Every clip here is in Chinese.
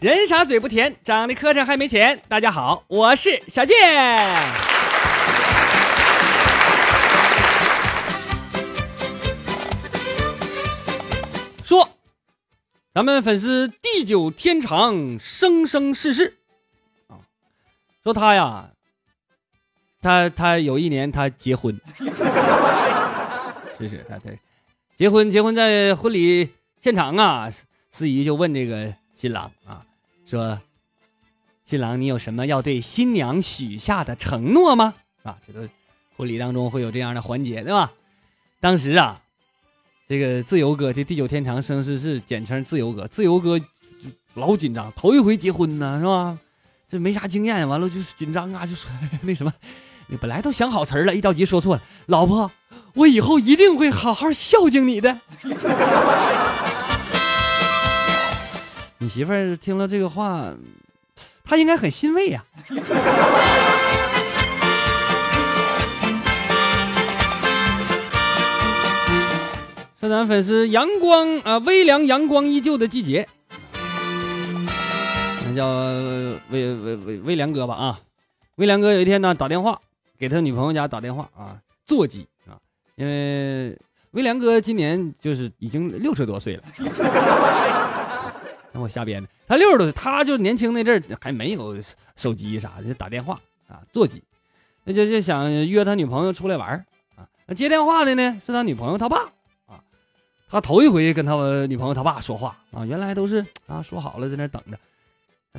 人傻嘴不甜，长得磕碜还没钱。大家好，我是小健。说，咱们粉丝地久天长，生生世世啊。说他呀，他他有一年他结婚，是是，他他结婚结婚在婚礼现场啊，司仪就问这个新郎啊，说，新郎你有什么要对新娘许下的承诺吗？啊，这个婚礼当中会有这样的环节，对吧？当时啊。这个自由哥，这地久天长生世世，简称自由哥。自由哥老紧张，头一回结婚呢，是吧？这没啥经验，完了就是紧张啊，就说 那什么，你本来都想好词儿了，一着急说错了。老婆，我以后一定会好好孝敬你的。你媳妇儿听了这个话，她应该很欣慰呀。是咱粉丝阳光啊，微凉阳光依旧的季节，那叫微微微微凉哥吧啊。微凉哥有一天呢，打电话给他女朋友家打电话啊，座机啊，因为微凉哥今年就是已经六十多岁了。那我瞎编的，他六十多岁，他就年轻那阵儿还没有手机啥的，就打电话啊，座机，那就就想约他女朋友出来玩儿啊。那接电话的呢是他女朋友他爸啊。他头一回跟他女朋友他爸说话啊，原来都是啊说好了在那等着，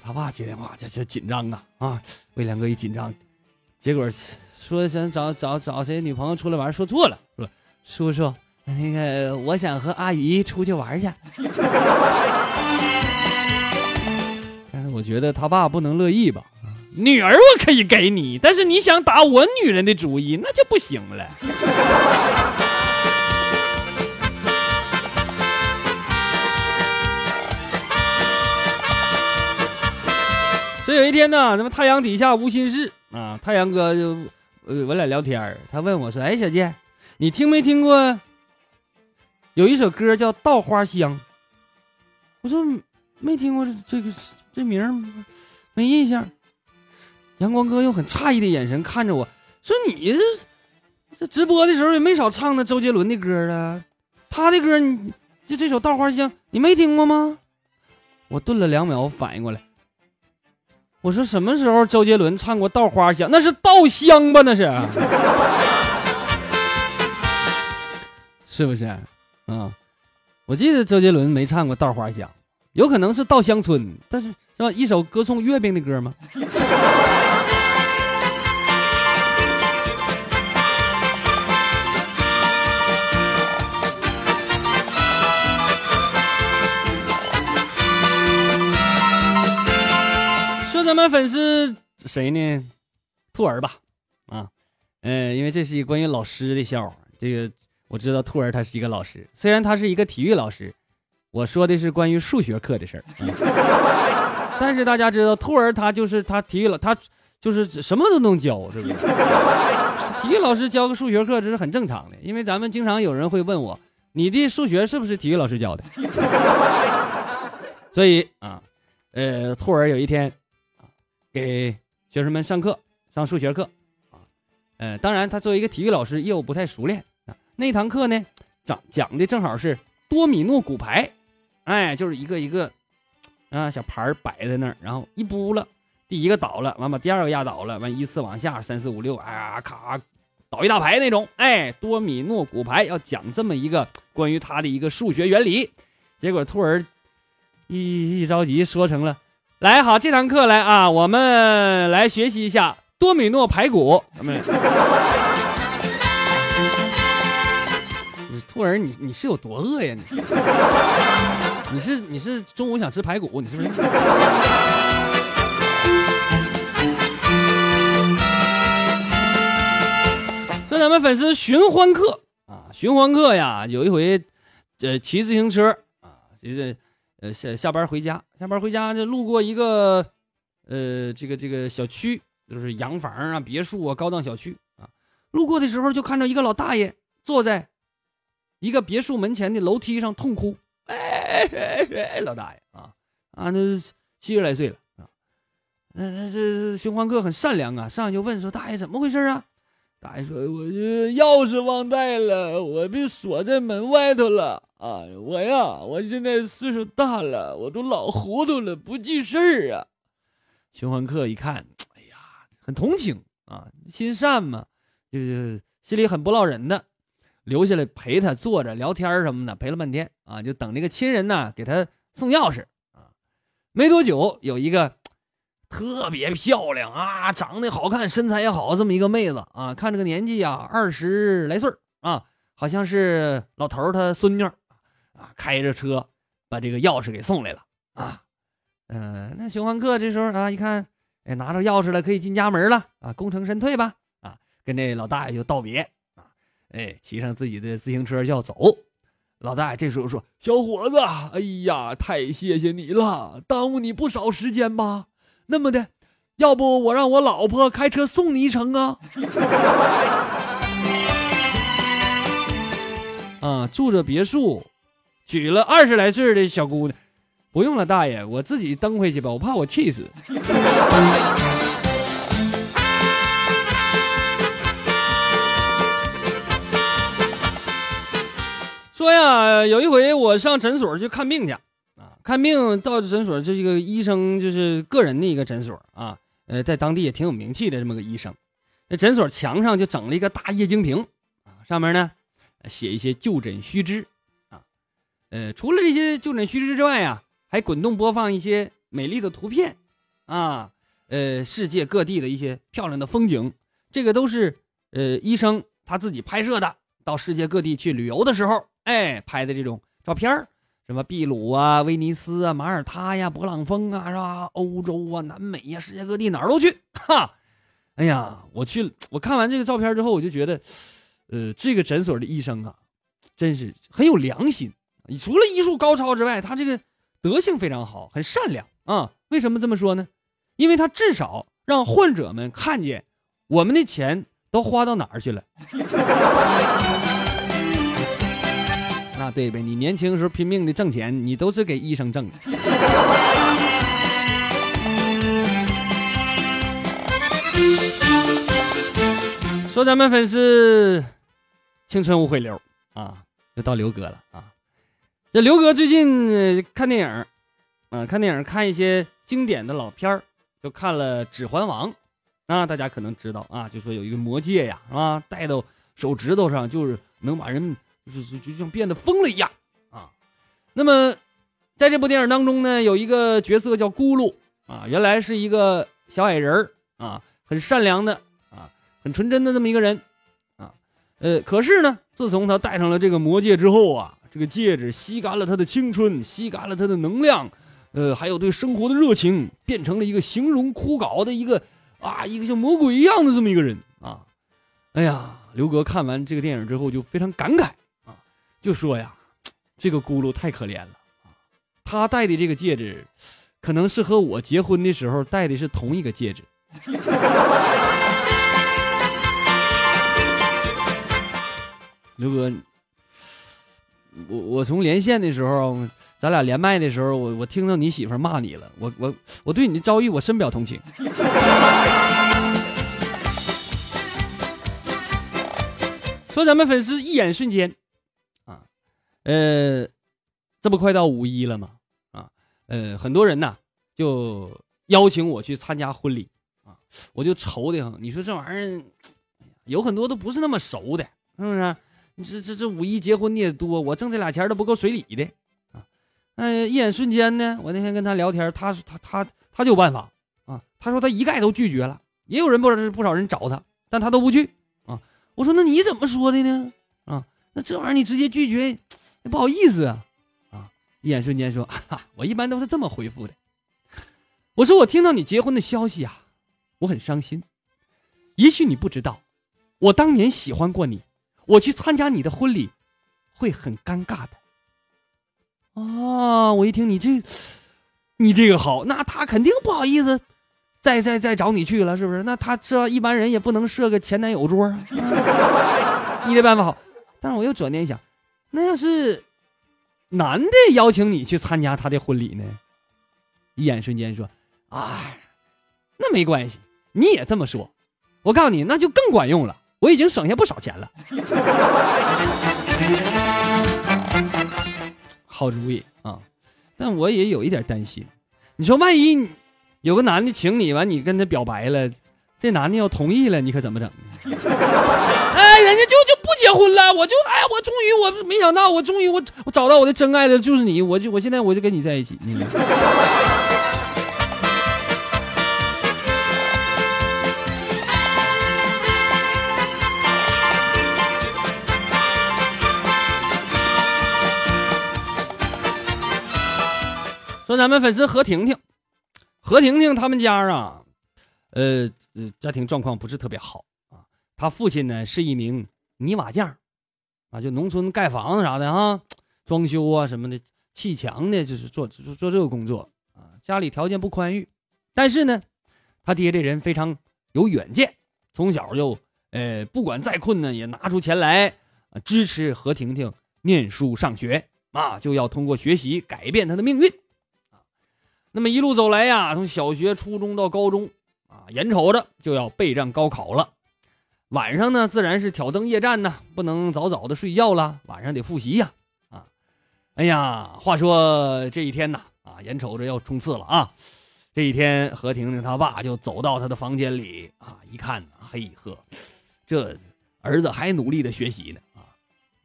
他爸接电话这这紧张啊啊！魏良哥一紧张，结果说想找找找谁女朋友出来玩，说错了，说叔叔那个我想和阿姨出去玩去。我觉得他爸不能乐意吧？女儿我可以给你，但是你想打我女人的主意那就不行了。这有一天呢，咱们太阳底下无心事啊，太阳哥就呃我俩聊天他问我说：“哎，小健，你听没听过有一首歌叫《稻花香》？”我说：“没听过这这个这名没印象。”阳光哥用很诧异的眼神看着我说：“你这这直播的时候也没少唱那周杰伦的歌啊，他的歌你就这首《稻花香》你没听过吗？”我顿了两秒，反应过来。我说什么时候周杰伦唱过《稻花香》？那是稻香吧？那是，是不是？啊，我记得周杰伦没唱过《稻花香》，有可能是《稻香村》，但是是吧？一首歌颂月饼的歌吗？说咱们粉丝谁呢？兔儿吧，啊，嗯，因为这是一关于老师的笑话。这个我知道，兔儿他是一个老师，虽然他是一个体育老师，我说的是关于数学课的事儿。但是大家知道，兔儿他就是他体育老，他就是什么都能教，是不是？体育老师教个数学课这是很正常的，因为咱们经常有人会问我，你的数学是不是体育老师教的？所以啊，呃，兔儿有一天啊。给学生们上课，上数学课啊，呃，当然他作为一个体育老师，业务不太熟练啊。那堂课呢，讲讲的正好是多米诺骨牌，哎，就是一个一个啊小牌摆在那儿，然后一扑了，第一个倒了，完把第二个压倒了，完依次往下，三四五六，哎呀，咔倒一大排那种，哎，多米诺骨牌要讲这么一个关于他的一个数学原理，结果兔儿一一着急说成了。来好，这堂课来啊，我们来学习一下多米诺排骨。咱们，兔儿，你你是有多饿呀？你，你是你是中午想吃排骨？你是不是？说咱们粉丝寻欢客啊，寻欢客呀，有一回，呃，骑自行车啊，就是。呃，下下班回家，下班回家就路过一个，呃，这个这个小区，就是洋房啊、别墅啊、高档小区啊。路过的时候就看到一个老大爷坐在一个别墅门前的楼梯上痛哭。哎，哎老大爷啊啊，那七十来岁了啊。那那这循环客很善良啊，上去就问说：“大爷怎么回事啊？”大爷说：“我这钥匙忘带了，我被锁在门外头了啊！我呀，我现在岁数大了，我都老糊涂了，不记事儿啊。”循环客一看，哎呀，很同情啊，心善嘛，就是心里很不落人的，留下来陪他坐着聊天什么的，陪了半天啊，就等那个亲人呢给他送钥匙啊。没多久，有一个。特别漂亮啊，长得好看，身材也好，这么一个妹子啊，看这个年纪呀，二十来岁啊，好像是老头他孙女啊，开着车把这个钥匙给送来了啊，嗯，那循环客这时候啊，一看，哎，拿着钥匙了，可以进家门了啊，功成身退吧啊，跟这老大爷就道别，哎，骑上自己的自行车要走，老大这时候说：“小伙子，哎呀，太谢谢你了，耽误你不少时间吧。”那么的，要不我让我老婆开车送你一程啊？啊，住着别墅，娶了二十来岁的小姑娘，不用了，大爷，我自己蹬回去吧，我怕我气死。有一回我上诊所去看病去。啊看病到诊所，这个医生就是个人的一个诊所啊，呃，在当地也挺有名气的这么个医生。那诊所墙上就整了一个大液晶屏啊，上面呢写一些就诊须知啊，呃，除了这些就诊须知之外呀，还滚动播放一些美丽的图片啊，呃，世界各地的一些漂亮的风景，这个都是呃医生他自己拍摄的，到世界各地去旅游的时候，哎，拍的这种照片。什么秘鲁啊、威尼斯啊、马耳他呀、勃朗峰啊，是吧？欧洲啊、南美呀，世界各地哪儿都去。哈，哎呀，我去，我看完这个照片之后，我就觉得，呃，这个诊所的医生啊，真是很有良心。除了医术高超之外，他这个德性非常好，很善良啊。为什么这么说呢？因为他至少让患者们看见我们的钱都花到哪儿去了。那对呗，你年轻时候拼命的挣钱，你都是给医生挣的。说咱们粉丝青春无悔流啊，又到刘哥了啊。这刘哥最近看电影，啊，看电影看一些经典的老片儿，就看了《指环王》啊，大家可能知道啊，就说有一个魔戒呀，是吧？戴到手指头上，就是能把人。就是就像变得疯了一样啊！那么，在这部电影当中呢，有一个角色叫咕噜啊，原来是一个小矮人啊，很善良的啊，很纯真的这么一个人啊。呃，可是呢，自从他戴上了这个魔戒之后啊，这个戒指吸干了他的青春，吸干了他的能量，呃，还有对生活的热情，变成了一个形容枯槁的一个啊，一个像魔鬼一样的这么一个人啊。哎呀，刘哥看完这个电影之后就非常感慨。就说呀，这个咕噜太可怜了啊！他戴的这个戒指，可能是和我结婚的时候戴的是同一个戒指。刘哥，我我从连线的时候，咱俩连麦的时候，我我听到你媳妇骂你了，我我我对你的遭遇我深表同情。说咱们粉丝一眼瞬间。呃，这不快到五一了吗？啊，呃，很多人呐就邀请我去参加婚礼啊，我就愁的很。你说这玩意儿，有很多都不是那么熟的，是不是？你这这这五一结婚的也多，我挣这俩钱都不够随礼的啊。那一眼瞬间呢，我那天跟他聊天，他他他他就有办法啊。他说他一概都拒绝了，也有人不少不少人找他，但他都不去啊。我说那你怎么说的呢？啊，那这玩意儿你直接拒绝。不好意思啊，啊！一眼瞬间说，我一般都是这么回复的。我说我听到你结婚的消息啊，我很伤心。也许你不知道，我当年喜欢过你，我去参加你的婚礼会很尴尬的。啊！我一听你这，你这个好，那他肯定不好意思，再再再找你去了，是不是？那他这一般人也不能设个前男友桌啊。你这办法好，但是我又转念一想。那要是男的邀请你去参加他的婚礼呢？一眼瞬间说：“哎，那没关系，你也这么说，我告诉你，那就更管用了。我已经省下不少钱了。好主意啊！但我也有一点担心，你说万一有个男的请你完，你跟他表白了，这男的要同意了，你可怎么整？哎，人家结婚了，我就哎，我终于我没想到，我终于我我找到我的真爱了，就是你，我就我现在我就跟你在一起。说咱们粉丝何婷婷，何婷婷他们家啊，呃呃，家庭状况不是特别好啊。他父亲呢是一名泥瓦匠，啊，就农村盖房子啥的啊，装修啊什么的，砌墙的，就是做做做这个工作啊。家里条件不宽裕，但是呢，他爹这人非常有远见，从小就呃不管再困难也拿出钱来支持何婷婷念书上学啊，就要通过学习改变她的命运啊。那么一路走来呀，从小学、初中到高中，啊，眼瞅着就要备战高考了。晚上呢，自然是挑灯夜战呢，不能早早的睡觉了，晚上得复习呀。啊，哎呀，话说这一天呢，啊，眼瞅着要冲刺了啊。这一天，何婷婷她爸就走到她的房间里啊，一看，嘿呵，这儿子还努力的学习呢啊。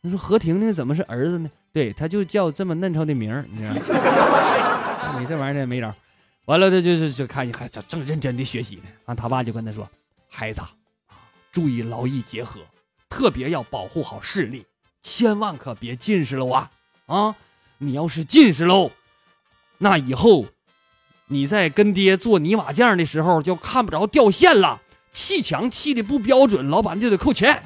他说何婷婷怎么是儿子呢？对，他就叫这么嫩臭的名儿，你知道吗？你这玩意儿没招，完了他就是就看还正认真的学习呢。完他爸就跟他说：“孩子，注意劳逸结合，特别要保护好视力，千万可别近视了啊！啊，你要是近视喽，那以后你在跟爹做泥瓦匠的时候就看不着掉线了，砌墙砌的不标准，老板就得扣钱。”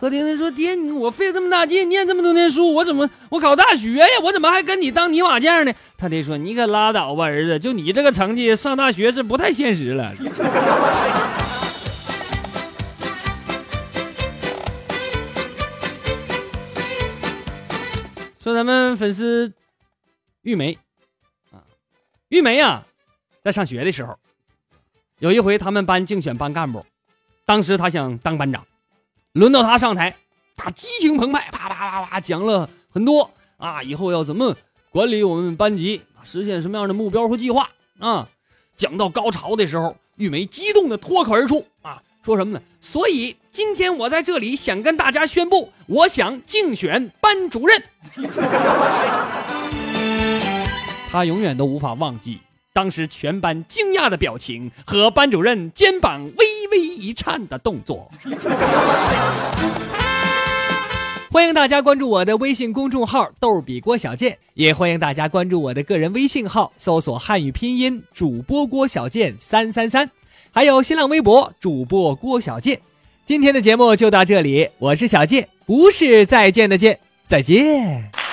何婷婷说：“爹，我费这么大劲念这么多年书，我怎么我考大学呀？我怎么还跟你当泥瓦匠呢？”他爹说：“你可拉倒吧，儿子，就你这个成绩，上大学是不太现实了。”说咱们粉丝玉梅啊，玉梅呀，在上学的时候，有一回他们班竞选班干部，当时他想当班长。轮到他上台，他激情澎湃，啪啪啪啪讲了很多啊，以后要怎么管理我们班级，实现什么样的目标和计划啊？讲到高潮的时候，玉梅激动的脱口而出啊，说什么呢？所以今天我在这里想跟大家宣布，我想竞选班主任。他永远都无法忘记当时全班惊讶的表情和班主任肩膀微。微一颤的动作。欢迎大家关注我的微信公众号“逗比郭小贱”，也欢迎大家关注我的个人微信号，搜索汉语拼音主播郭小贱三三三，还有新浪微博主播郭小贱。今天的节目就到这里，我是小贱，不是再见的见，再见。